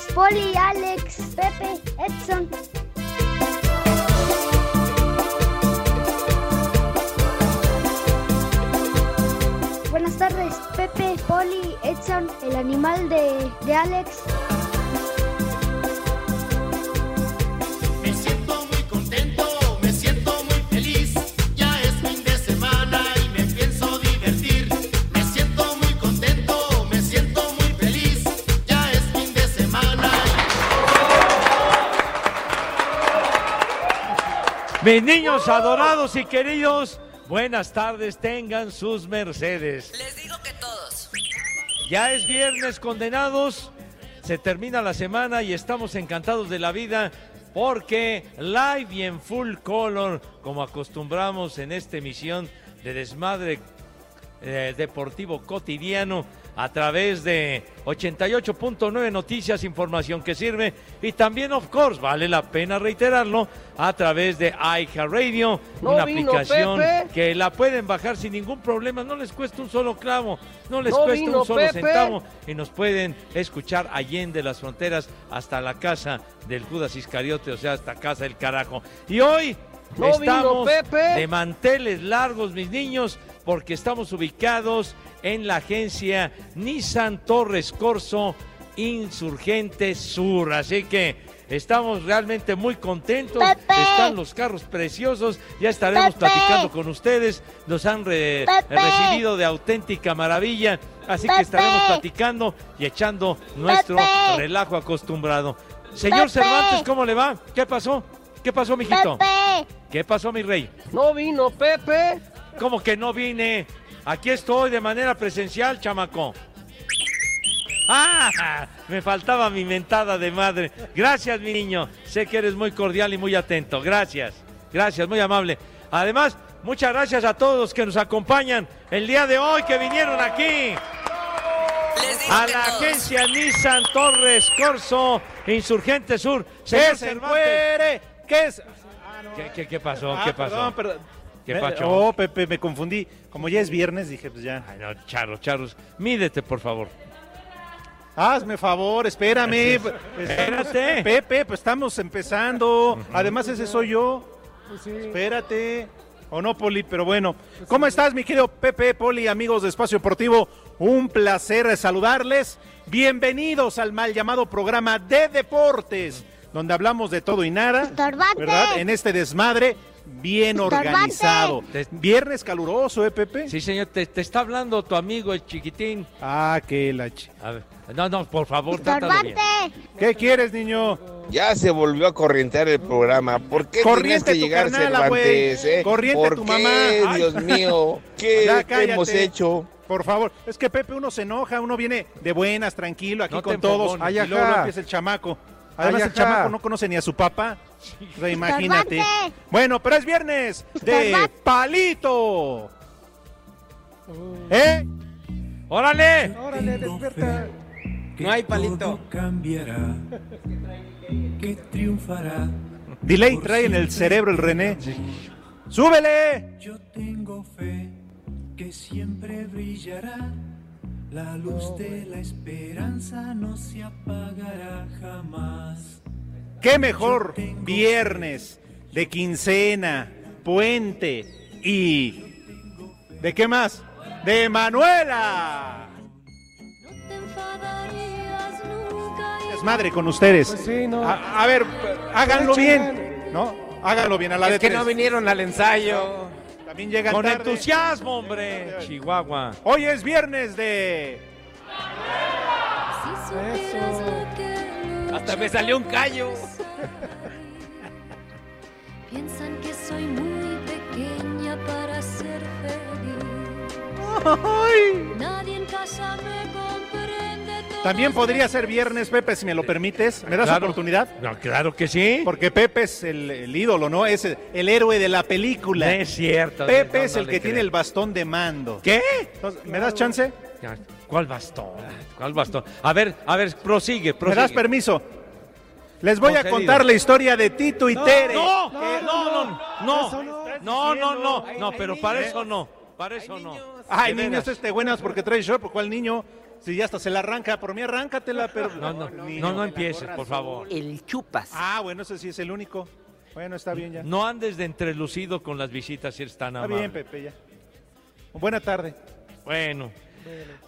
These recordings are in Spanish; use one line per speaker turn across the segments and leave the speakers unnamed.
Tardes, Poli, Alex, Pepe, Edson. Buenas tardes, Pepe, Poli, Edson, el animal de, de Alex.
Mis niños adorados y queridos, buenas tardes, tengan sus mercedes.
Les digo que todos.
Ya es viernes, condenados. Se termina la semana y estamos encantados de la vida porque live y en full color, como acostumbramos en esta emisión de Desmadre eh, Deportivo Cotidiano, a través de 88.9 Noticias, información que sirve, y también, of course, vale la pena reiterarlo, a través de iHeartRadio,
No
una
vino
aplicación
Pepe.
que la pueden bajar sin ningún problema, no les cuesta un solo clavo, no les
No
cuesta
vino
un solo
Pepe.
centavo, y nos pueden escuchar allende las fronteras hasta la casa del Judas Iscariote, o sea, hasta casa del carajo. Y hoy
No vino
estamos
Pepe.
de manteles largos, mis niños, porque estamos ubicados en la agencia Nissan Torres Corso Insurgente Sur. Así que estamos realmente muy contentos.
Pepe.
Están los carros preciosos. Ya estaremos
Pepe.
platicando con ustedes. Nos han re-
Pepe.
recibido de auténtica maravilla. Así que estaremos platicando y echando nuestro
Pepe.
relajo acostumbrado. Señor
Pepe.
Cervantes, ¿cómo le va? ¿Qué pasó? ¿Qué pasó, mijito?
Pepe,
¿Qué pasó, mi rey?
No vino Pepe.
¿Cómo que no vine? Aquí estoy de manera presencial, chamaco. ¡Ah! Me faltaba mi mentada de madre. Gracias, mi niño. Sé que eres muy cordial y muy atento. Gracias. Gracias, muy amable. Además, muchas gracias a todos los que nos acompañan el día de hoy, que vinieron aquí a la agencia Nissan Torres Corso Insurgente Sur. Señor
¡Que se encuere! ¿Qué es?
¿Qué, qué, qué pasó?
Ah,
¿Qué pasó?
Perdón, perdón.
¿Qué
Me-
pacho?
Oh, Pepe, me confundí. Como ya es viernes, dije, pues ya.
Ay, no, charros, charros. Mídete, por favor.
Hazme favor, espérame.
Espérate.
Pepe, pues estamos empezando. Además, ese soy yo. Espérate. O no, Poli, pero bueno. ¿Cómo estás, mi querido Pepe, Poli, amigos de Espacio Deportivo? Un placer saludarles. Bienvenidos al mal llamado programa de deportes, donde hablamos de todo y nada. ¿Verdad? En este desmadre bien organizado. Viernes caluroso, ¿eh, Pepe?
Sí, señor, te, te está hablando tu amigo el chiquitín.
Ah, qué la ch-
A ver, no, no, por favor, trátalo bien.
¿Qué quieres, niño?
Ya se volvió a corrientear el programa. ¿Por qué
Corriente
que llegar
carnala.
Cervantes? eh?
Corriente
¿Por
tu
qué,
mamá. Ay.
Dios mío? ¿Qué,
Ya,
qué hemos hecho?
Por favor, es que Pepe uno se enoja, uno viene de buenas, tranquilo, aquí
No
con todos,
empogones.
y luego no empieza el chamaco. Además,
Ay,
el chamaco no conoce ni a su papá. O sea, imagínate.
Estorbante.
Bueno, pero es viernes de palito. ¿Eh?
¡Órale!
Órale, despierta.
No hay palito.
cambiará, que triunfará.
Delay trae en el cerebro el René. ¡Súbele!
Yo tengo fe que siempre brillará. La luz de la esperanza no se apagará jamás.
¿Qué mejor viernes de quincena, puente y... ¿De qué más? ¡De Manuela! Es madre con ustedes.
Pues sí, no.
A, a ver, háganlo bien, ¿no? Háganlo bien a la
Es
de
que
tres.
no vinieron al ensayo.
También llegan
Con
tarde.
entusiasmo, hombre. Chihuahua.
Hoy es viernes de...
Hasta me salió un callo.
Piensan que soy muy pequeña para ser feliz. Nadie en casa me
También podría ser viernes, Pepe, si me lo permites. ¿Me das
Claro.
oportunidad?
No, claro que sí.
Porque Pepe es el, el ídolo, ¿no? Es el, el héroe de la película.
No es cierto.
Pepe
no,
es el que tiene el bastón de mando.
¿Qué?
Entonces, ¿Me das chance?
¿Cuál bastón? ¿Cuál bastón? A ver, a ver, prosigue,
¿Me
prosigue.
das permiso? Les voy a contar la historia de Tito y Tere.
No, no, no, no, no, no, no, no, no, pero para eso no, para eso no.
Ay, niños, este buenas porque trae short, ¿por cuál niño? Si ya hasta se la arranca, por mí arráncatela, pero...
No, no,
niño.
no, no empieces, por favor.
El chupas.
Ah, bueno, ese sí es el único. Bueno, está bien ya.
No andes de entrelucido con las visitas si eres tan
Está bien, Pepe, ya. Buena tarde.
Bueno.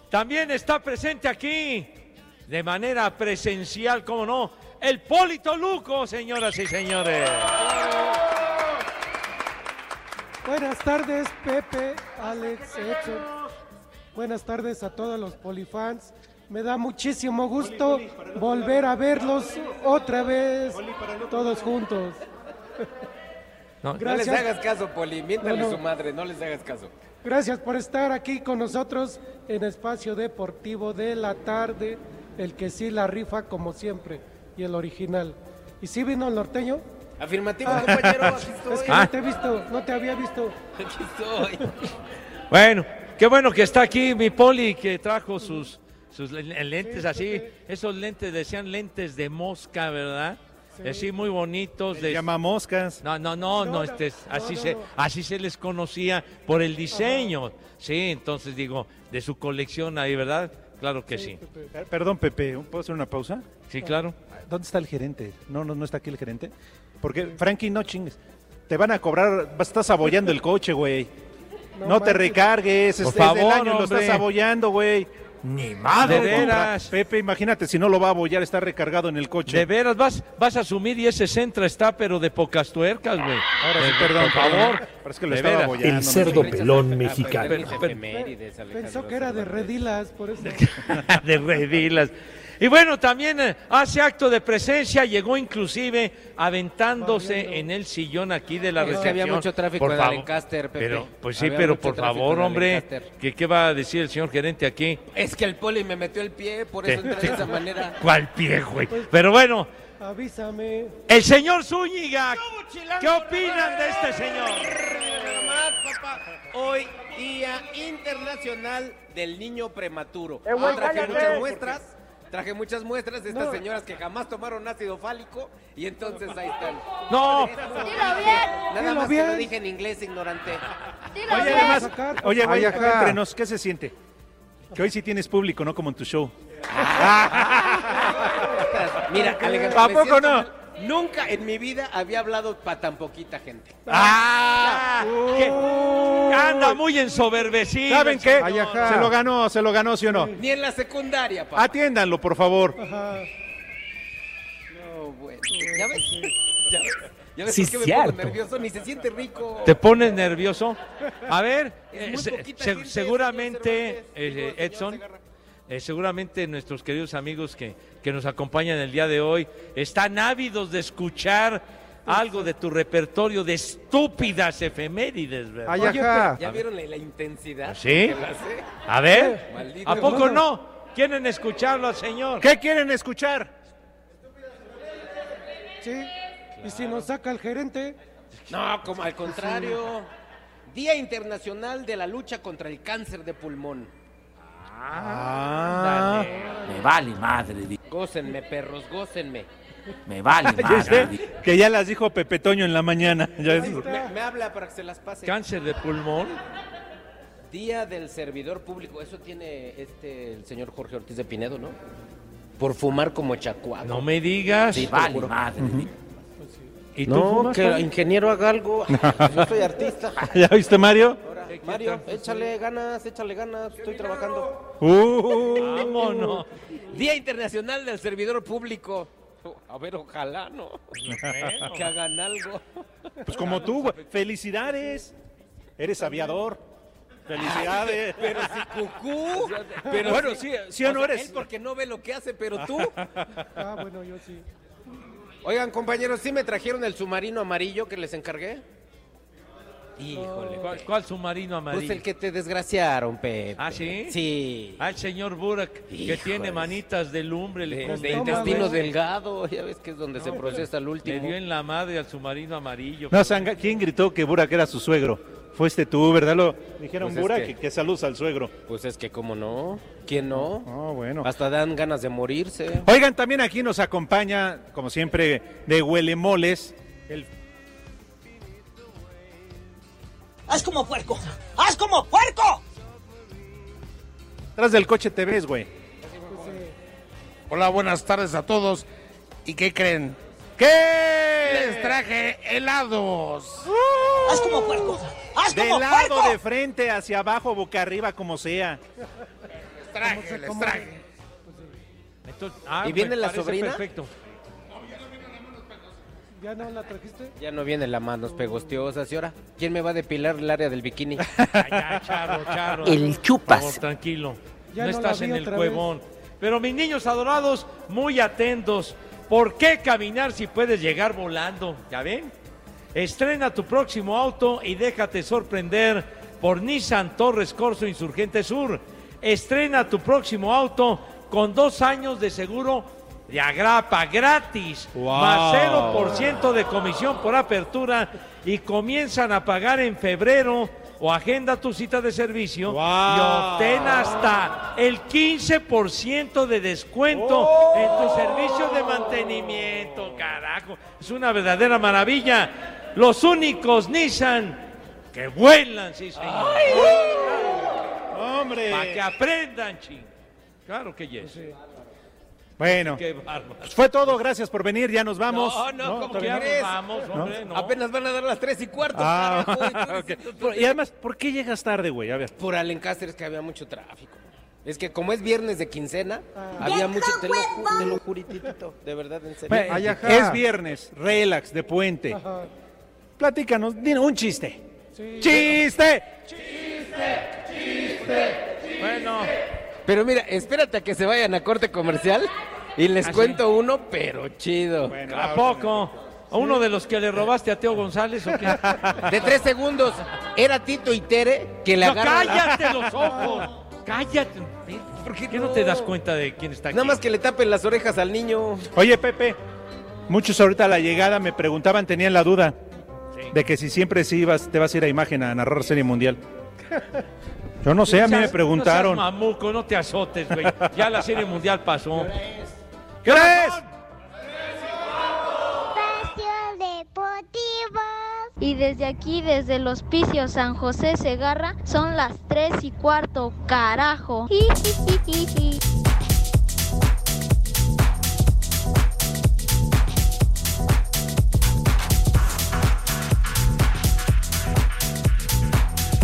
También está presente aquí, de manera presencial, cómo no, el Polito Luco, señoras y señores.
Buenas tardes, Pepe, Alex, Edson. Buenas tardes a todos los polifans. Me da muchísimo gusto volver a verlos otra vez, todos juntos.
No,
No les hagas caso, Poli. Miéntale
No, no.
su madre, no les hagas caso.
Gracias por estar aquí con nosotros en Espacio Deportivo de la Tarde, el que sí la rifa como siempre y el original. ¿Y sí vino el norteño?
Afirmativo,
Ah.
compañero, aquí estoy.
Es que
Ah.
no te he visto, no te había visto.
Aquí estoy.
Bueno, qué bueno que está aquí mi Poli, que trajo sus, sus le- lentes así, esos lentes decían lentes de mosca, ¿verdad? Así muy bonitos.
Se
de-
llama moscas.
No, no, no, no,
No,
este,
no,
así
no,
se,
no.
así se les conocía por el diseño. Sí, entonces digo, de su colección ahí, ¿verdad? Claro que sí.
Eh, Perdón, Pepe, ¿puedo hacer una pausa?
Sí, claro.
¿Dónde está el gerente? No, no, no está aquí el gerente. Porque, Frankie, no chingues. Te van a cobrar, estás abollando el coche, güey. No, te
manches.
recargues,
Por
es, es del
favor,
año, lo
hombre.
estás abollando, güey.
Ni más, de veras.
Pepe, imagínate, si no lo va a abollar, está recargado en el coche.
De veras, vas, vas a asumir y ese centro está, pero de pocas tuercas, güey.
Ahora sí, perdón,
por favor.
perdón. Pero es que lo
De
estaba
veras.
abollando.
El cerdo pelón mexicano.
Pensó que era de redilas, por eso.
de redilas. Y bueno, también eh, hace acto de presencia, llegó inclusive aventándose en el sillón aquí de la
Es que
recepción.
había mucho tráfico
Por
en
favor.
Lancaster, Pepe.
Pero, pues sí,
Había
pero por favor, hombre. ¿qué, ¿qué va a decir el señor gerente aquí?
Es que el Poli me metió el pie, por eso entré de esa manera.
¿Cuál pie, güey? Pero bueno,
Avísame.
el señor Zúñiga, ¿qué opinan de este señor?
Nada más, papá. Hoy, Día Internacional del Niño Prematuro. traje
cállate.
muchas muestras. Traje muchas muestras de estas
No.
señoras que jamás tomaron ácido fálico y entonces ahí están.
No,
Dilo bien.
Nada
Dilo
más que lo dije en inglés, ignorante.
Dilo
Oye,
bien.
además, oye, güey, entre nos, ¿qué se siente? Que hoy sí tienes público, ¿no? Como en tu show.
Mira, Alejandro,
¿A poco no?
mal. Nunca en mi vida había hablado para tan poquita gente.
¡Ah! que anda muy ensoberbecido.
¿Saben qué? Se lo ganó, se lo ganó, ¿sí o no?
Ni en la secundaria, papá.
Atiéndanlo, por favor.
Ajá.
No, bueno. ¿Ya ves? ¿Ya ves? ¿Ya ves
Sí,
por qué me pongo nervioso? Ni se siente rico.
¿Te pones nervioso? A ver, eh, se- seguramente, eh, Edson, eh, seguramente nuestros queridos amigos que, que nos acompañan el día de hoy están ávidos de escuchar algo de tu repertorio de estúpidas efemérides, ¿verdad?
Ay,
Oye,
ajá.
¿Ya vieron la, la intensidad?
¿Sí?
que la hace?
A ver,
Maldito.
¿a poco no? ¿Quieren escucharlo al señor?
¿Qué quieren escuchar?
Sí. Y si nos saca el gerente,
No, como al contrario. Día Internacional de la Lucha contra el Cáncer de Pulmón.
Ah,
Me vale madre,
Gócenme, perros, gócenme.
Me vale
ya sé
madre.
que ya las dijo Pepe Toño en la mañana. Ya es-
Me, me habla para que se las pase.
Cáncer de pulmón.
Día del servidor público. Eso tiene este el señor Jorge Ortiz de Pinedo, ¿no? Por fumar como chacuaco.
No me digas.
Sí, lo
Vale
juro.
madre.
¿Y tú
No,
fumas,
que el
Juan?
ingeniero haga algo. Yo soy artista.
¿Ya viste, Mario?
Ahora, Mario, échale ganas, échale ganas. Estoy trabajando.
Uh,
Vámonos.
Día Internacional del Servidor Público. A ver, ojalá, ¿no? Que hagan algo.
pues como tú, güey. Felicidades. Eres aviador. Felicidades.
Pero si cucú. Pero
Bueno,
si-
sí, sí o no
sea,
eres.
Él porque no ve lo que hace, pero tú.
ah, bueno, yo sí.
Oigan, compañeros, ¿sí me trajeron el submarino amarillo que les encargué? Híjole.
¿Cuál, cuál submarino amarillo?
Pues el que te desgraciaron, Pepe.
¿Ah, sí?
Sí.
El señor Burak, que tiene manitas de lumbre. le
De, intestino delgado, ya ves que es donde se procesa el
Le
último.
dio en la madre al submarino amarillo.
No, Sanga, ¿quién gritó que Burak era su suegro? Fuiste tú, ¿verdad? Lo dijeron
Pues es
Burak
que-
que, que saludos al suegro.
Pues es que, ¿cómo no? ¿Quién no?
Oh, bueno.
Hasta dan ganas de morirse.
Oigan, también aquí nos acompaña, como siempre, de Huelemoles, el
¡Haz como puerco! ¡Haz como puerco!
Tras del coche te ves, güey.
Hola, buenas tardes a todos. ¿Y qué creen?
¿Qué?
Les traje helados.
¡Haz como puerco! ¡Haz
De
como
lado,
puerco!
de frente, hacia abajo, boca arriba, como sea.
Les traje, les traje.
Entonces, ah,
¿Y viene la sobrina?
Perfecto.
¿Ya no la trajiste?
Ya no viene la manos pegostiosa, ¿y ahora? ¿Quién me va a depilar el área del bikini?
Ya.
El
Por
chupas.
favor, tranquilo.
Ya
no,
no
estás en el cuevón. Pero mis niños adorados, muy atentos. ¿Por qué caminar si puedes llegar volando? ¿Ya ven? Estrena tu próximo auto y déjate sorprender por Nissan Torres Corso Insurgente Sur. Estrena tu próximo auto con dos años de seguro de agrapa gratis,
Wow.
más 0% de comisión por apertura y comienzan a pagar en febrero o agenda tu cita de servicio y obtén hasta el 15% de descuento en tu servicio de mantenimiento, carajo. Es una verdadera maravilla. Los únicos Nissan que vuelan, sí, señor.
¡Hombre!
Para que aprendan, ching. Claro que yes.
Bueno,
Qué
pues fue todo. Gracias por venir. Ya nos vamos.
No, no, ¿cómo
¿Todavía
crees?
Vamos, hombre, no.
Apenas van a dar las tres y cuarto.
Ah,
carajo, y tú
ok.
dices-
Por- Y además, ¿por qué llegas tarde, güey? A ver.
Por Alencastre es que había mucho tráfico. Es que como es viernes de quincena, había mucho, te lo, te lo juritito, de verdad, en serio.
Bueno, es viernes, relax, de puente.
Ajá.
Platícanos, dinos un chiste.
Sí.
¡Chiste!
Bueno,
Pero mira, espérate a que se vayan a corte comercial y les
¿Ah, sí?
cuento uno, pero chido.
¿a poco? ¿A uno de los que le robaste a Teo González o qué?
De tres segundos, era Tito y Tere que le
No, cállate los ojos. Cállate. ¿Por qué, no te das cuenta de quién está aquí?
Nada más que le tapen las orejas al niño.
Oye, Pepe, muchos ahorita a la llegada me preguntaban, tenían la duda de que si siempre sí ibas, te vas a ir a imagen a narrar Serie Mundial. Yo no sé, a mí me preguntaron.
No seas mamuco, no te azotes, güey. Ya la serie mundial pasó.
¿Qué crees?
Espacio Deportivo. Y desde aquí, desde el Hospicio San José Segarra, son las 3 y cuarto, carajo.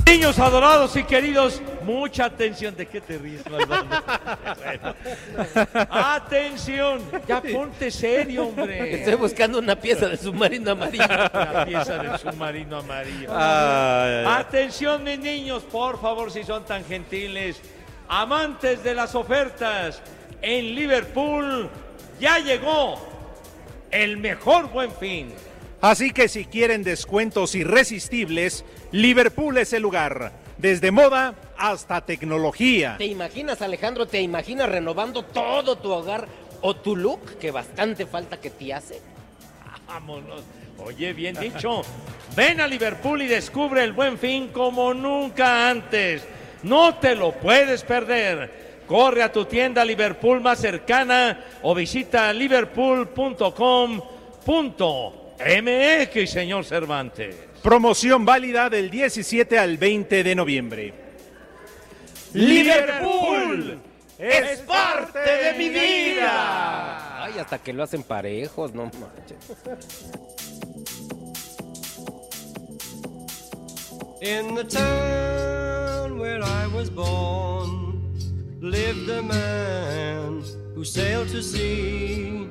Niños adorados y queridos, mucha atención. ¿De qué te ríes? Bueno. Atención, ya ponte serio, hombre.
Estoy buscando una pieza de submarino amarillo.
La pieza del submarino amarillo.
Ay.
Atención, mis niños, por favor, si son tan gentiles. Amantes de las ofertas, en Liverpool ya llegó el mejor buen fin.
Así que si quieren descuentos irresistibles, Liverpool es el lugar. Desde moda hasta tecnología.
¿Te imaginas, Alejandro? ¿Te imaginas renovando todo tu hogar o tu look que bastante falta que te hace?
Vámonos. Oye, bien dicho. Ven a Liverpool y descubre el buen fin como nunca antes. No te lo puedes perder. Corre a tu tienda Liverpool más cercana o visita liverpool.com.mx, señor Cervantes.
Promoción válida del 17 al 20 de noviembre.
¡Liverpool! ¡Es parte de mi vida!
Ay, hasta que lo hacen parejos, no manches.
In the town where I was born lived a man who sailed to sea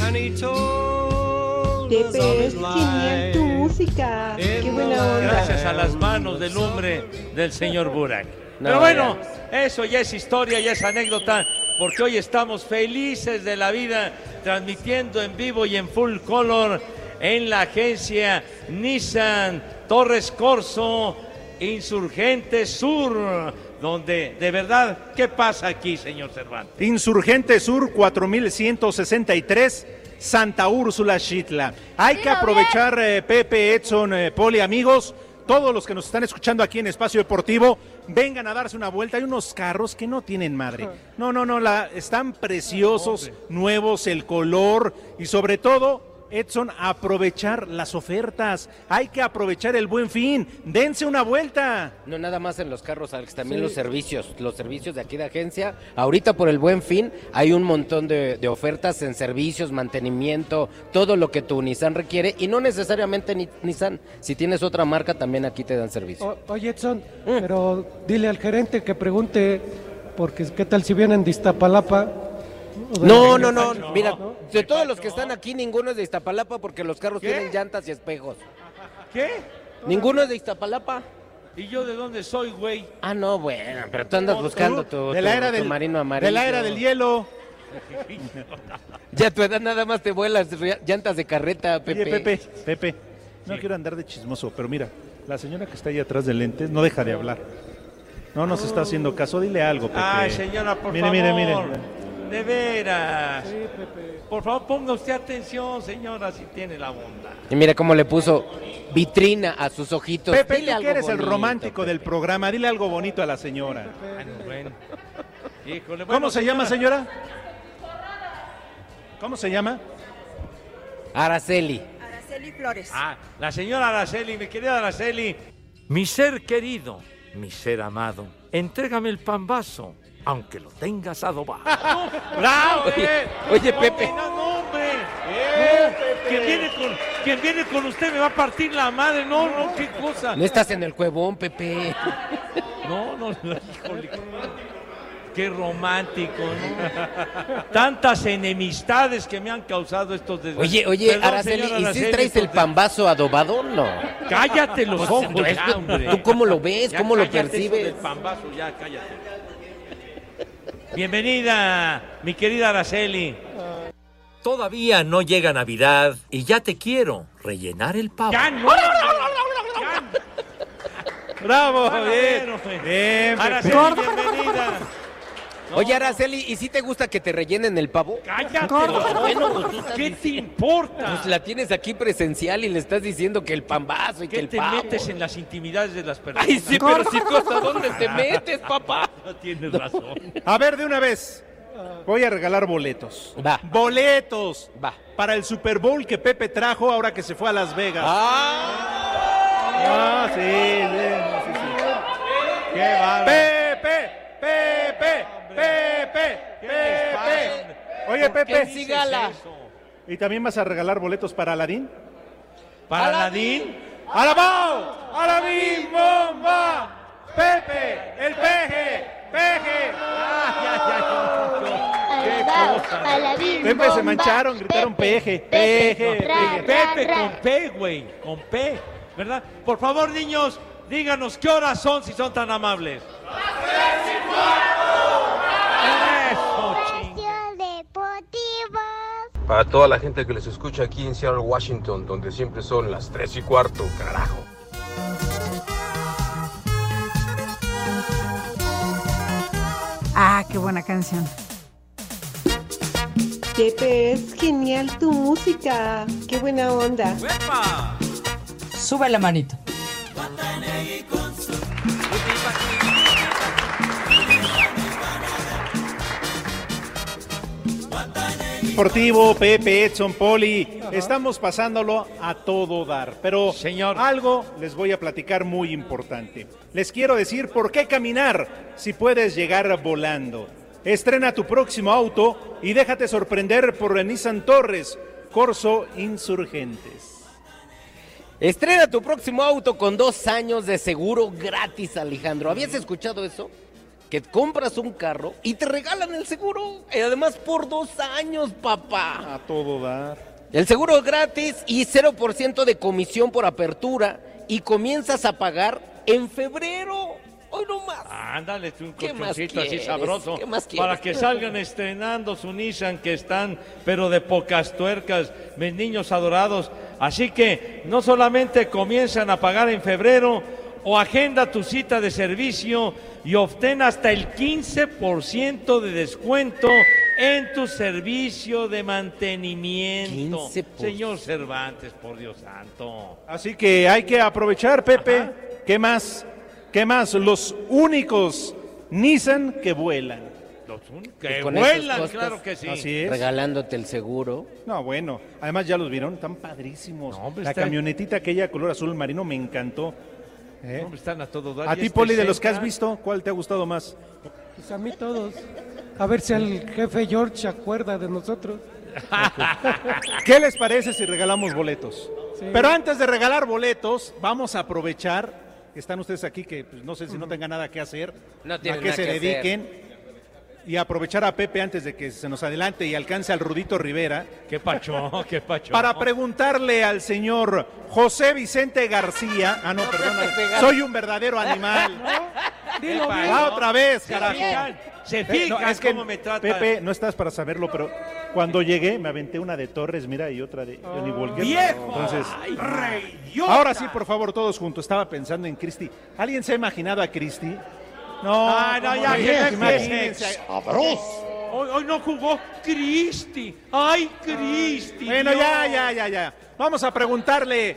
and he told us of his life.
Música. Qué buena onda.
Gracias a las manos del hombre del señor Burak.
No,
Pero bueno, eso ya es historia, ya es anécdota, porque hoy estamos felices de la vida transmitiendo en vivo y en full color en la agencia Nissan Torres Corso Insurgente Sur, donde de verdad, ¿qué pasa aquí, señor Cervantes?
Insurgente Sur 4163, Santa Úrsula, Chitla. Hay que aprovechar, eh, Pepe, Edson, eh, Poli, amigos, todos los que nos están escuchando aquí en Espacio Deportivo, vengan a darse una vuelta. Hay unos carros que no tienen madre. No, no, no, la, están preciosos, nuevos, el color y sobre todo, Edson, aprovechar las ofertas. Hay que aprovechar el buen fin. Dense una vuelta.
No nada más en los carros, Alex, también
Sí.
los servicios, los servicios de aquí de agencia. Ahorita por el buen fin hay un montón de, de ofertas en servicios, mantenimiento, todo lo que tu Nissan requiere y no necesariamente ni- Nissan. Si tienes otra marca también aquí te dan servicio.
O- oye, Edson, pero dile al gerente que pregunte, porque qué tal si vienen de Iztapalapa.
No, no, no, mira, de todos los que están aquí ninguno es de Iztapalapa porque los carros
¿Qué?
tienen llantas y espejos.
¿Qué?
Ninguno es de Iztapalapa.
¿Y yo de dónde soy, güey?
Ah, no, bueno, pero tú andas buscando tu,
de la era
tu
del,
marino amarillo.
de la era del hielo.
Ya a tu edad nada más te vuelas llantas de carreta, Pepe.
Oye, Pepe, Pepe, no quiero andar de chismoso, pero mira, la señora que está ahí atrás de lentes no deja de hablar. No nos está haciendo caso, dile algo, Pepe.
Ay, señora, por
mire,
favor.
Mire, mire,
De veras. Por favor, ponga usted atención, señora, si tiene la bondad.
Y mira cómo le puso vitrina a sus ojitos.
Pepe,
Dile
tú que eres el romántico del programa, dile algo bonito a la señora.
Bueno, bueno. Híjole,
¿Cómo
bueno,
se llama, señora? ¿Cómo se llama?
Araceli.
Araceli Flores.
Ah, la señora Araceli, mi querida Araceli. Mi ser querido, mi ser amado, entrégame el pambazo, aunque lo tengas adobado. ¡Bravo!
Oye, oye, Pepe.
No, hombre. No, quien, viene con, quien viene con usted me va a partir la madre. No, no, qué cosa.
No estás en el cuevón, Pepe.
No, no, no, híjole. Qué romántico, ¿no? Tantas enemistades que me han causado estos desgraciados.
Oye, oye,
Perdón,
Araceli, ¿y si traes el pambazo adobado? No.
Cállate los
Pues,
ojos, ya, hombre.
¿Tú cómo lo ves?
Ya
¿Cómo lo percibes?
del pambazo, ya, cállate. Bienvenida, mi querida Araceli.
Todavía no llega Navidad y ya te quiero rellenar el pavo.
¡Ya no!
¡Bravo!
Ver,
Bien, bien,
Araceli, bienvenida.
Oye, Araceli, ¿y si te gusta que te rellenen el pavo?
Cállate.
Bueno, pues tú estás
¿Qué te importa?
Pues la tienes aquí presencial y le estás diciendo que el pambazo y que
¿Qué
el
te
pavo.
metes en las intimidades de las personas?
Ay, sí, pero hasta dónde te metes, papá.
No tienes razón.
A ver, de una vez. Voy a regalar boletos.
Va.
Boletos.
Va.
Para el Super Bowl que Pepe trajo ahora que se fue a Las Vegas. Ah, sí, sí, sí, sí. Qué bárbaro. Pepe, Pepe, Pepe, Pepe. Oye,
¿Por qué
Pepe.
sí gala?
¿Y también vas a regalar boletos para Aladín?
¿Para Aladín?
¡Alabao! ¡Aladín, bomba! ¡Pepe, el peje, peje!
Aladín,
Pepe se mancharon, gritaron peje, peje.
Pepe con P, güey, con P, ¿verdad? Por favor, niños, díganos qué horas son si son tan amables. Eso, ching.
Deportivo.
Para toda la gente que les escucha aquí en Seattle, Washington, donde siempre son las 3 y cuarto, carajo.
Ah, qué buena canción.
Pepe, es genial tu música. Qué buena onda.
Sube la manito.
Deportivo, Pepe, Edson, Poli, estamos pasándolo a todo dar. Pero algo les voy a platicar muy importante. Les quiero decir por qué caminar si puedes llegar volando. Estrena tu próximo auto y déjate sorprender por Nissan Torres, Corso Insurgentes.
Estrena tu próximo auto con dos años de seguro gratis, Alejandro. ¿Habías escuchado eso? Que compras un carro y te regalan el seguro. Y además por dos años, papá.
A todo dar.
El seguro gratis y 0% de comisión por apertura y comienzas a pagar en febrero. Hoy no más.
Ándale, un
¿Qué más
colchoncito así sabroso.
¿Qué más
para que salgan estrenando su Nissan que están, pero de pocas tuercas, mis niños adorados. Así que no solamente comienzan a pagar en febrero o agenda tu cita de servicio y obtén hasta el 15% de descuento en tu servicio de mantenimiento.
15%.
Señor Cervantes, por Dios santo.
Así que hay que aprovechar, Pepe. ¿Qué más? ¿Qué más? Los únicos Nissan que vuelan.
Los que vuelan,
costos,
claro que sí.
Así es.
Regalándote el seguro.
No, bueno. Además ya los vieron, están padrísimos. La
está-
camionetita aquella color azul marino me encantó. ¿Eh?
Están a todo dar.
A
Y
ti, Poli, de los que has visto, ¿cuál te ha gustado más?
Pues a mí todos. A ver si el jefe George se acuerda de nosotros.
¿Qué les parece si regalamos boletos?
Sí.
Pero antes de regalar boletos, vamos a aprovechar que están ustedes aquí, que pues, no sé si no tengan nada que hacer,
No
a
nada
se
que hacer.
Y aprovechar a Pepe antes de que se nos adelante y alcance al Rudito Rivera,
Qué pacho, qué pacho.
para preguntarle al señor José Vicente García, ah no, perdón, soy un verdadero animal.
Dilo bien.
Va otra vez,
Se
carajo.
se
Eh,
fijan
no, es que,
cómo me trata.
Pepe, no estás para saberlo, pero cuando llegué me aventé una de Torres, mira, y otra de Johnny Walker.
¡Viejo!
Entonces,
¡Ay,
ahora sí, por favor, todos juntos. Estaba pensando en Cristi. ¿Alguien se ha imaginado a Cristi? No,
Ay, no,
¿cómo
ya,
no?
que no empieces. Hoy, hoy no jugó Cristi. ¡Ay, Cristi!
Bueno,
Dios!
ya, ya, ya, ya. Vamos a preguntarle.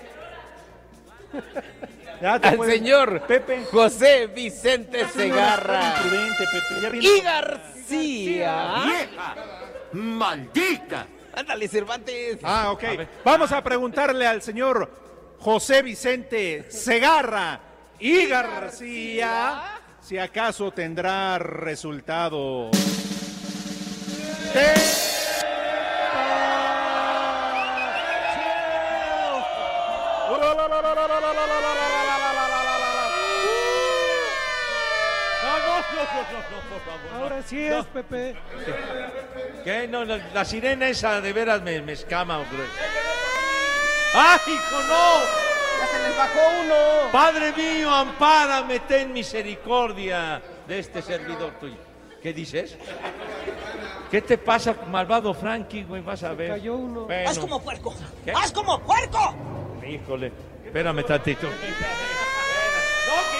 Ya
Al
puedes-
señor
Pepe.
José Vicente Segarra.
imprudente, Pepe. Ya viene-
Y García.
¡Vieja! ¡Maldita!
Ándale, Cervantes.
Ah, ok. Vamos a preguntarle al señor José Vicente Segarra y García si acaso tendrá resultado.
Favor.
Ahora sí es, Pepe.
¿Qué? No, la, la sirena esa de veras me, me escama, hombre. ¡Ay, hijo, no!
Ya se les bajó uno.
Padre mío, ampárame, ten misericordia de este servidor tuyo. ¿Qué dices? ¿Qué te pasa, malvado Frankie, güey? Vas a ver.
Cayó uno.
Bueno,
¡Haz como puerco!
¿Qué?
¡Haz como puerco!
Híjole, espérame tantito. No, que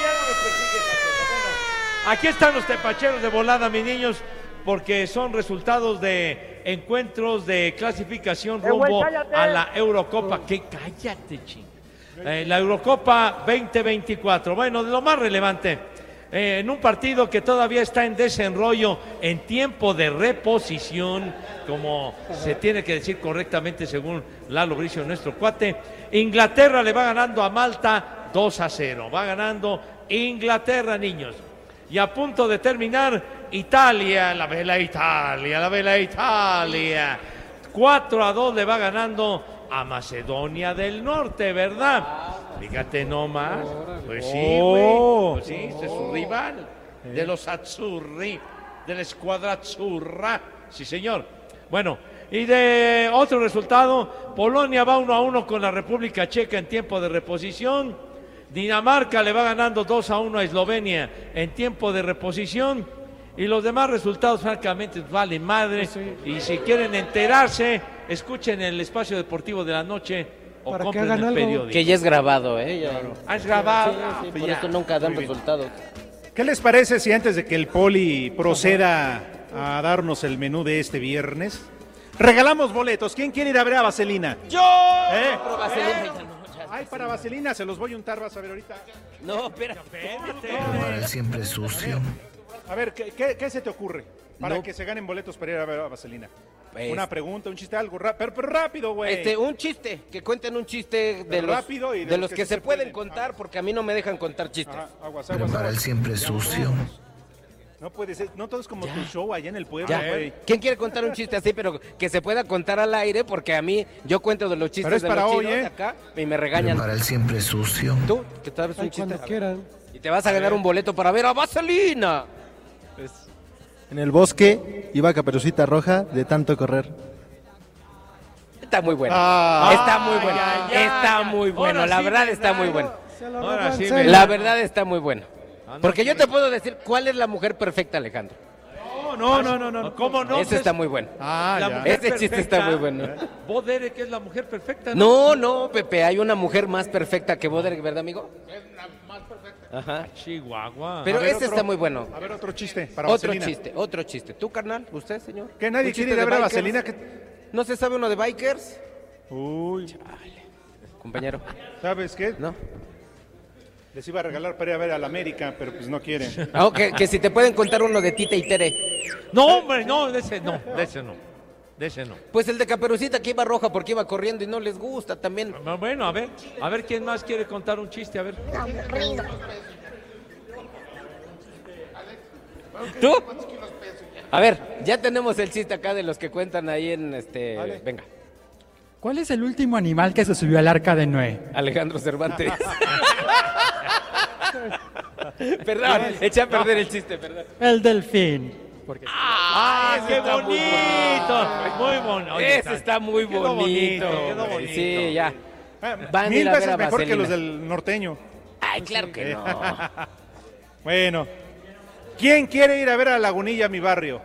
ya no me persigues. Bueno, aquí están los tepacheros de volada, mis niños, porque son resultados de encuentros de clasificación rumbo a la Eurocopa. Que cállate, ching. Eh, la Eurocopa 2024. Bueno, de lo más relevante. eh, en un partido que todavía está en desenrollo, en tiempo de reposición, como se tiene que decir correctamente según Lalo Bricio, nuestro cuate, Inglaterra le va ganando a Malta 2 a 0. Va ganando Inglaterra, niños. Y a punto de terminar, Italia, la vela Italia, la vela Italia. 4 a 2 le va ganando a Macedonia del Norte, ¿verdad? Fíjate nomás. Pues sí, güey.
Oh.
Pues sí, es su rival. De los Azzurri, de la escuadra Azzurra. Sí, señor. Bueno, y de otro resultado, Polonia va uno a uno con la República Checa en tiempo de reposición. Dinamarca le va ganando 2 a 1 a Eslovenia en tiempo de reposición. Y los demás resultados, francamente, valen madre. Y si quieren enterarse, escuchen el espacio deportivo de la noche o
Para que hagan
el
algo.
periódico.
Que ya es grabado, ¿eh? Ya.
¿Has grabado?
Sí, sí,
Pues
por
ya.
eso nunca dan
Muy bien.
resultados.
¿Qué les parece si antes de que el poli proceda a darnos el menú de este viernes, regalamos boletos? ¿Quién quiere ir a ver a Vaselina?
¡Yo!
¿Eh?
Pero Vaselina ya no, ya-
Ay, para Vaselina, se los voy a untar, vas a ver ahorita.
No, espera.
Siempre sucio.
A ver, ¿qué, qué- qué se te ocurre para
No.
que se ganen boletos para ir a ver a Vaselina?
Pues-
Una pregunta, un chiste, algo rápido, pero, pero rápido, güey.
Este, un chiste, que cuenten un chiste de los,
rápido y
de los que, se pueden
pueden.
contar, porque a mí no me dejan contar chistes.
Ajá, aguas, aguas,
para el siempre sucio.
No puede ser, no todo es como tu show allá en el pueblo, güey.
¿Quién quiere contar un chiste así, pero que se pueda contar al aire? Porque a mí, yo cuento de los chistes
Pero es
de
para
los
hoy,
chinos
¿eh?
de acá y me
Pero
regañan.
para el siempre sucio.
Tú, que sabes un
Ay,
chiste.
cuando quieran.
Y te vas a ganar un boleto para ver a Vaselina.
En el bosque iba Caperucita Roja de tanto correr.
Está muy bueno.
Ah.
está muy bueno. está muy bueno. La
sí
verdad está muy bueno.
Ahora sí me-
La verdad está muy bueno. Porque yo te puedo decir cuál es la mujer perfecta, Alejandro.
No, no, no, no, no.
¿Cómo no?
Ese está muy bueno.
Ah,
Ese chiste
perfecta.
está muy bueno.
Vos, Derek, es la mujer perfecta.
No, no, Pepe, hay una mujer más perfecta que Boder, ¿verdad, amigo? Ajá.
Chihuahua.
Pero
A otro.
está muy bueno.
A ver, otro chiste para
Otro
Vaselina.
chiste, otro chiste. ¿Tú, carnal? ¿Usted, señor?
¿Que nadie
¿Un
quiere ir a
de
ver a? Vaselina? que-
¿No se sabe uno de bikers?
Uy,
Compañero.
¿sabes qué?
¿No?
Les iba a regalar para ir a ver al América, pero pues no quieren.
Ah, que, que si te pueden contar uno de Tita y Tere.
No, hombre, no, de ese no, de ese no. De ese no.
Pues el de Caperucita que iba roja porque iba corriendo y no les gusta también.
Bueno, a ver, a ver quién más quiere contar un chiste, a ver.
¿Tú? A ver, ya tenemos el chiste acá de los que cuentan ahí en este. Venga,
¿Cuál es el último animal que se subió al arca de Noé?
Alejandro Cervantes. perdón, eché a perder el chiste, perdón.
El delfín. Porque
¡Ah,
ese
qué
muy
bonito! Muy bonito. Oye,
Ese está muy
quedó
bonito.
quedó bonito.
Sí, ya. Van a
Mil veces mejor que los del norteño.
Ay, claro que no.
Bueno, ¿quién quiere ir a ver a Lagunilla, mi barrio?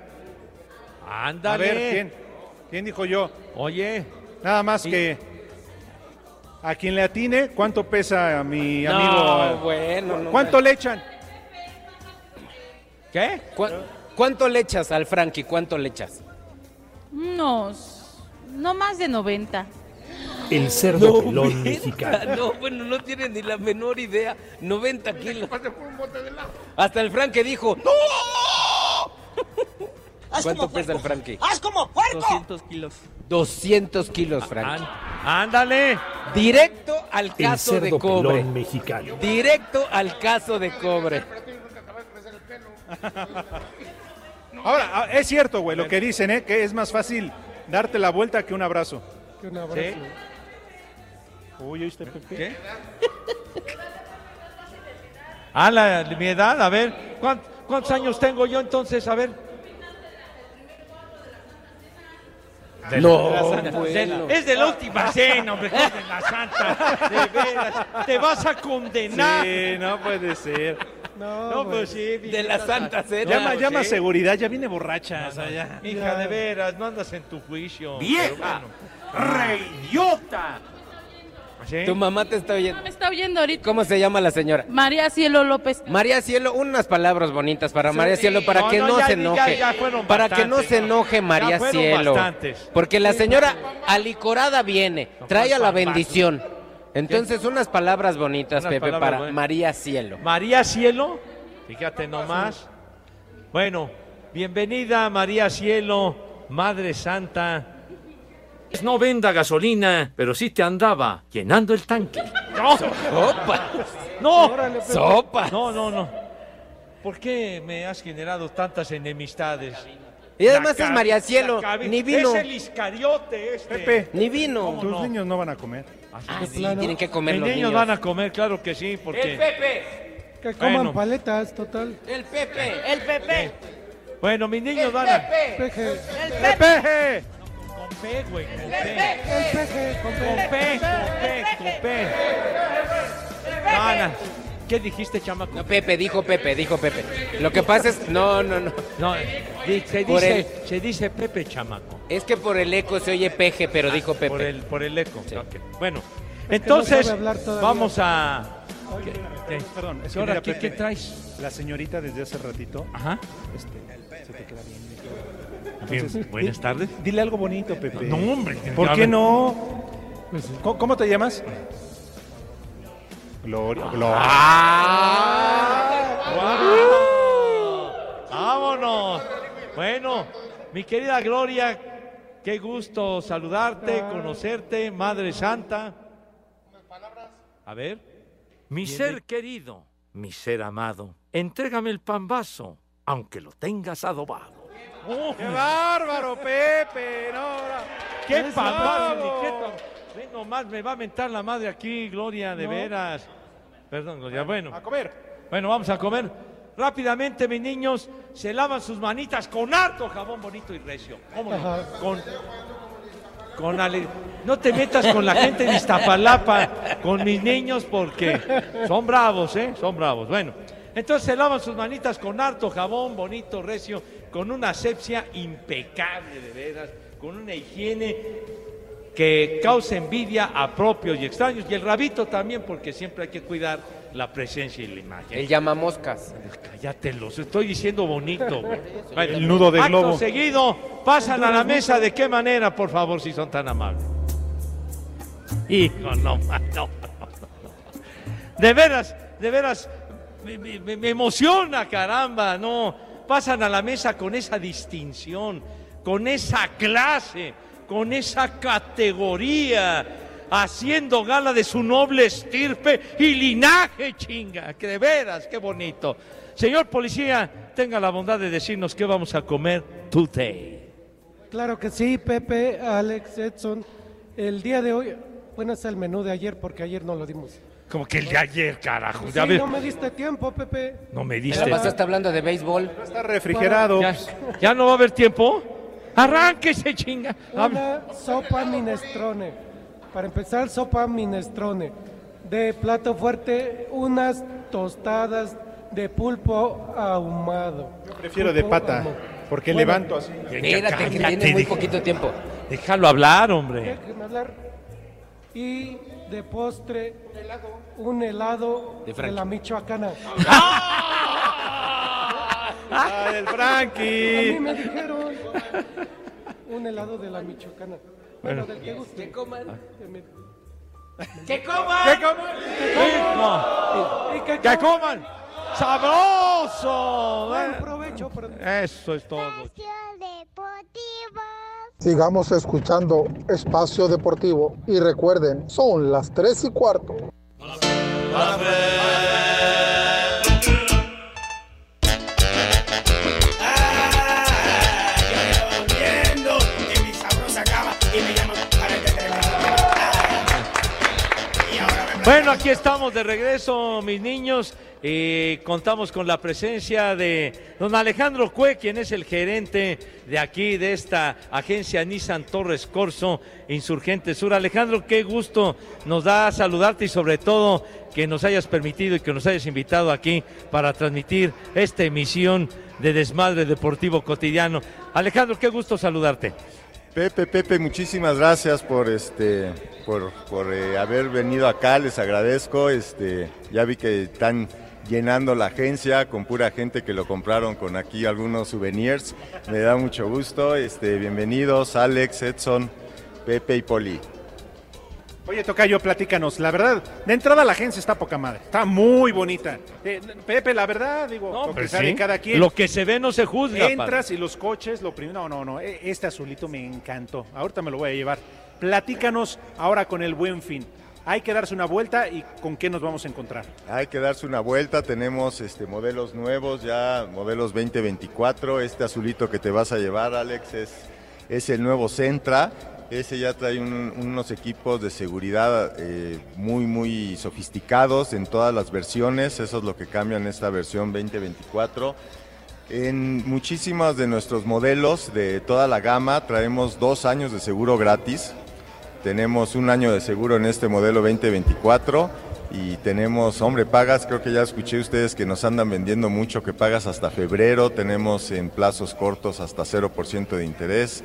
Ándale.
A ver, ¿quién? ¿Quién dijo yo?
Oye.
Nada más que a quien le atine, ¿cuánto pesa a mi
No,
amigo?
bueno, no,
¿Cuánto le echan?
¿Qué?
¿Cu- ¿Cuánto le echas al Frankie? ¿Cuánto le echas?
Unos, no más de 90.
El cerdo pelón
90.
mexicano.
No, bueno, no tiene ni la menor idea. 90 kilos. Hasta el Frankie dijo, ¡No!
¡Haz
¿Cuánto pesa el! Frankie?
¡Haz como puerco!
200 kilos.
200 kilos, Frankie.
Ándale.
Directo al
El
caso de
cerdo
cobre.
pelón mexicano.
Directo al caso de cobre.
Ahora, ah, es cierto, güey, lo que dicen, ¿eh? Que es más fácil darte la vuelta que un abrazo.
Que un abrazo.
Uy, ¿oíste, Pepe?
¿Qué? Ah, la, mi edad, a ver. ¿cuán- ¿Cuántos años tengo yo entonces? A ver. De
No,
la Santa-
bueno.
de la- es de la última cena, hombre, de la santa. De veras, te vas a condenar.
Sí, no puede ser.
No,
No,
güey.
pues sí,
De la Santa Cena.
Llama,
pues
llama
sí.
seguridad, ya viene borracha. o sea, ya.
Hija, de veras, no andas en tu juicio.
¡Vieja!
Bueno.
¡Reidiota!
¿Sí?
Tu mamá te está oyendo.
Me está oyendo ahorita.
¿Cómo se llama la señora?
María Cielo López.
María Cielo, unas palabras bonitas para María Cielo, para
No,
que
no,
no,
ya-
se enoje.
ya
para que no se
no.
enoje María Cielo.
bastantes.
Porque la señora alicorada viene, trae a la bendición. Entonces, unas palabras bonitas,
Unas
Pepe,
palabras
para
buenas.
María Cielo.
María Cielo, fíjate nomás. Bueno, bienvenida María Cielo, Madre Santa.
No venda gasolina, pero sí te andaba llenando el tanque.
¡No!
¡Sopa!
¡No!
¡Sopa!
No, no, no. ¿Por qué me has generado tantas enemistades?
Y además es María Cielo, ni vino.
Es el Iscariote este.
Pepe,
Ni vino.
tus
no?
niños no van a comer.
Ah, sí, tienen que comer
Mis
los
niños
niños.
van a comer, claro que sí, porque...
Pepe!
Que coman
Bueno.
paletas, total.
¡El Pepe!
El Pepe.
Bueno, mis niños van a...
Peje.
El Pepe.
¡Pepe!
Con P, güey, con P.
El peje, con
P, con P, con P. ¿qué dijiste, chamaco?
No, Pepe, dijo Pepe, dijo Pepe. Lo que pasa es, no, no, no.
No, di- se
Por
dice, se dice Pepe, chamaco.
Es que por el eco se oye peje, pero dijo Pepe.
Por el, por el eco.
Sí.
Ok. Bueno,
que
entonces
no sabe hablar todavía.
vamos a... ¿Qué, qué?
Perdón, es que
Ahora,
mira,
¿qué, qué traes?
La señorita desde hace ratito,
Ajá.
este, se te queda bien.
Buenas tardes.
Dile algo bonito, Pepe.
No, hombre.
¿Por qué no?
Pues.
¿Cómo, cómo te llamas? Gloria. Gloria.
¡Guau! ¡Vámonos! Bueno, mi querida Gloria, qué gusto saludarte, conocerte, Madre Santa. A ver.
Mi ser querido, mi ser amado, entrégame el pambazo, aunque lo tengas adobado.
¡Oh,
¡Qué bárbaro, Pepe! No,
¡Qué
¡Es
pambazo! Ven nomás, me va a mentar la madre aquí, Gloria, de
No.
veras. Perdón, Gloria. Bueno,
A comer.
bueno, vamos a comer. Rápidamente, mis niños, se lavan sus manitas con harto jabón bonito y recio. ¿Cómo no? Con, con ale- No te metas con la gente de Iztapalapa, con mis niños, porque son bravos, ¿eh? Son bravos. Bueno, Entonces se lavan sus manitas con harto jabón, bonito, recio, con una asepsia impecable de veras, con una higiene que causa envidia a propios y extraños, y el rabito también, porque siempre hay que cuidar la presencia y la imagen.
El llamamoscas.
Cállate, los estoy diciendo bonito. Bueno,
El nudo de
acto
globo.
seguido, pasan a la mesa. ¿De qué manera, por favor, si son tan amables? Hijo, no, no, no, no. De veras, de veras, me, me- me- me emociona, caramba, no. Pasan a la mesa con esa distinción, con esa clase, con esa categoría, haciendo gala de su noble estirpe y linaje, chinga, que de veras, qué bonito. Señor policía, tenga la bondad de decirnos qué vamos a comer today.
Claro que sí, Pepe, Alex, Edson. El día de hoy, bueno, es el menú de ayer porque ayer no lo dimos.
Como que el de ayer, carajo.
Sí,
Ya ves,
no me diste tiempo, Pepe.
no me
Te
diste.
la pasaste hablando de béisbol.
Está refrigerado.
¿Ya, ya no va a haber tiempo? Arránquese, chinga.
Una sopa minestrone. Para empezar, sopa minestrone. De plato fuerte, unas tostadas de pulpo ahumado.
Prefiero de pata,
ahumado.
porque
Bueno,
levanto así.
Espérate, que tiene muy
deja-
poquito tiempo.
Déjalo hablar, hombre.
Déjenme hablar. Y de postre, un helado
De
la Michoacana.
¡Ah, el
A mí
Frankie!
me dijeron un helado de la Michoacana. Bueno, del que guste.
Que coman.
Que me-
¡Que coman!
¡Que coman!
que
¡Que
coman.
coman! ¡Sabroso!
Buen provecho, pero-
Eso es todo.
Sigamos escuchando Espacio Deportivo y recuerden, son las 3 y cuarto.
que
Bueno, aquí estamos de regreso, mis niños. y contamos con la presencia de don Alejandro Cue, quien es el gerente de aquí, de esta agencia Nissan Torres Corso, Insurgente Sur. Alejandro, qué gusto nos da saludarte y sobre todo que nos hayas permitido y que nos hayas invitado aquí para transmitir esta emisión de Desmadre Deportivo Cotidiano. Alejandro, qué gusto saludarte.
Pepe, Pepe, muchísimas gracias por este, por, por, eh, haber venido acá, les agradezco. Este, ya vi que están llenando la agencia con pura gente que lo compraron con aquí algunos souvenirs. Me da mucho gusto. Este, bienvenidos, Alex, Edson, Pepe y Poli.
Oye, Tocayo, platícanos. La verdad, de entrada la agencia está poca madre. Está muy bonita. Eh, Pepe, la verdad, digo, que
Pues sí,
cada quien.
Lo que se ve no se juzga.
Entras y los coches, lo primero. No, no, no. e- Este azulito me encantó. Ahorita me lo voy a llevar. Platícanos ahora con el buen fin. Hay que darse una vuelta y con qué nos vamos a encontrar.
Hay que darse una vuelta, tenemos este, modelos nuevos ya, modelos 2024. Este azulito que te vas a llevar, Alex, es, es el nuevo Centra. Ese ya trae un- unos equipos de seguridad eh, muy, muy sofisticados en todas las versiones. Eso es lo que cambia en esta versión 2024. En muchísimos de nuestros modelos de toda la gama traemos dos años de seguro gratis. Tenemos un año de seguro en este modelo 2024 y tenemos, hombre, pagas, creo que ya escuché ustedes que nos andan vendiendo mucho, que pagas hasta febrero, tenemos en plazos cortos hasta 0% de interés.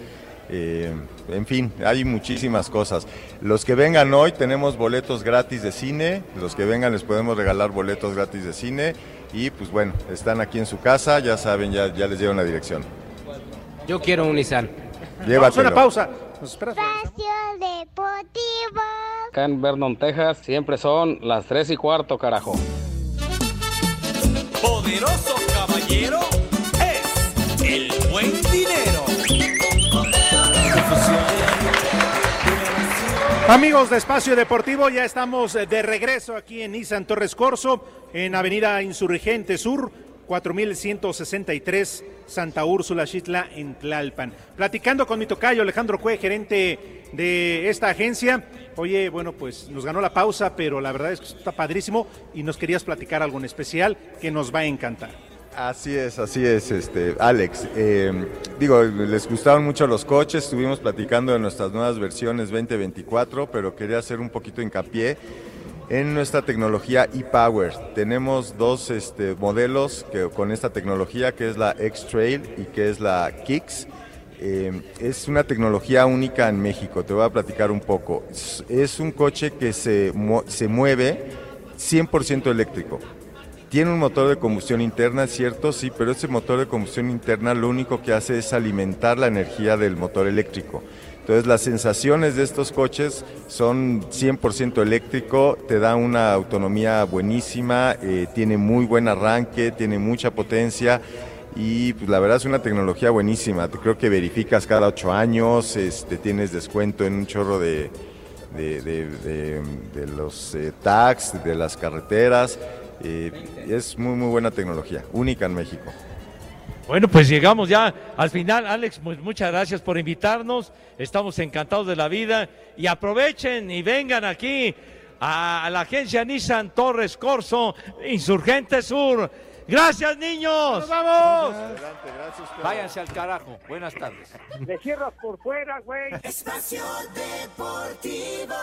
Eh, en fin, hay muchísimas cosas. Los que vengan hoy tenemos boletos gratis de cine, los que vengan les podemos regalar boletos gratis de cine y pues bueno, están aquí en su casa, ya saben, ya, ya les llevo una dirección.
Yo quiero un Nissan.
Llévatelo.
una pausa. Nos esperas.
Deportivo.
Acá en Vernon, Texas, siempre son las 3 y cuarto, carajo.
Poderoso caballero
Amigos de Espacio Deportivo, ya estamos eh, de regreso aquí en Nissan Torres Corso, en Avenida Insurgente Sur, 4163, Santa Úrsula, Xitla, en Tlalpan. Platicando con mi tocayo Alejandro Cue, gerente de esta agencia. Oye, bueno, pues nos ganó la pausa, pero la verdad es que está padrísimo y nos querías platicar algo en especial que nos va a encantar.
Así es, así es, este, Alex. Eh, digo, les gustaron mucho los coches, estuvimos platicando de nuestras nuevas versiones 2024, pero quería hacer un poquito hincapié en nuestra tecnología e-Power. Tenemos dos este, modelos que, con esta tecnología, que es la X-Trail y que es la Kicks. Eh, es una tecnología única en México, te voy a platicar un poco. Es, es un coche que se, se mueve 100% eléctrico. Tiene un motor de combustión interna, es cierto, sí, pero ese motor de combustión interna lo único que hace es alimentar la energía del motor eléctrico. Entonces las sensaciones de estos coches son 100% eléctrico, te da una autonomía buenísima, eh, tiene muy buen arranque, tiene mucha potencia y pues, la verdad es una tecnología buenísima. Creo que verificas cada ocho años, este, tienes descuento en un chorro de, los eh, tags, de las carreteras. Eh, es muy muy buena tecnología, única en México.
Bueno, pues llegamos ya al final. Alex, pues muchas gracias por invitarnos. Estamos encantados de la vida. Y aprovechen y vengan aquí a la agencia Nissan Torres Corso, Insurgente Sur. Gracias, niños.
¡Vamos!
Váyanse al carajo. Buenas tardes.
Le cierras por fuera, güey.
Espacio Deportivo.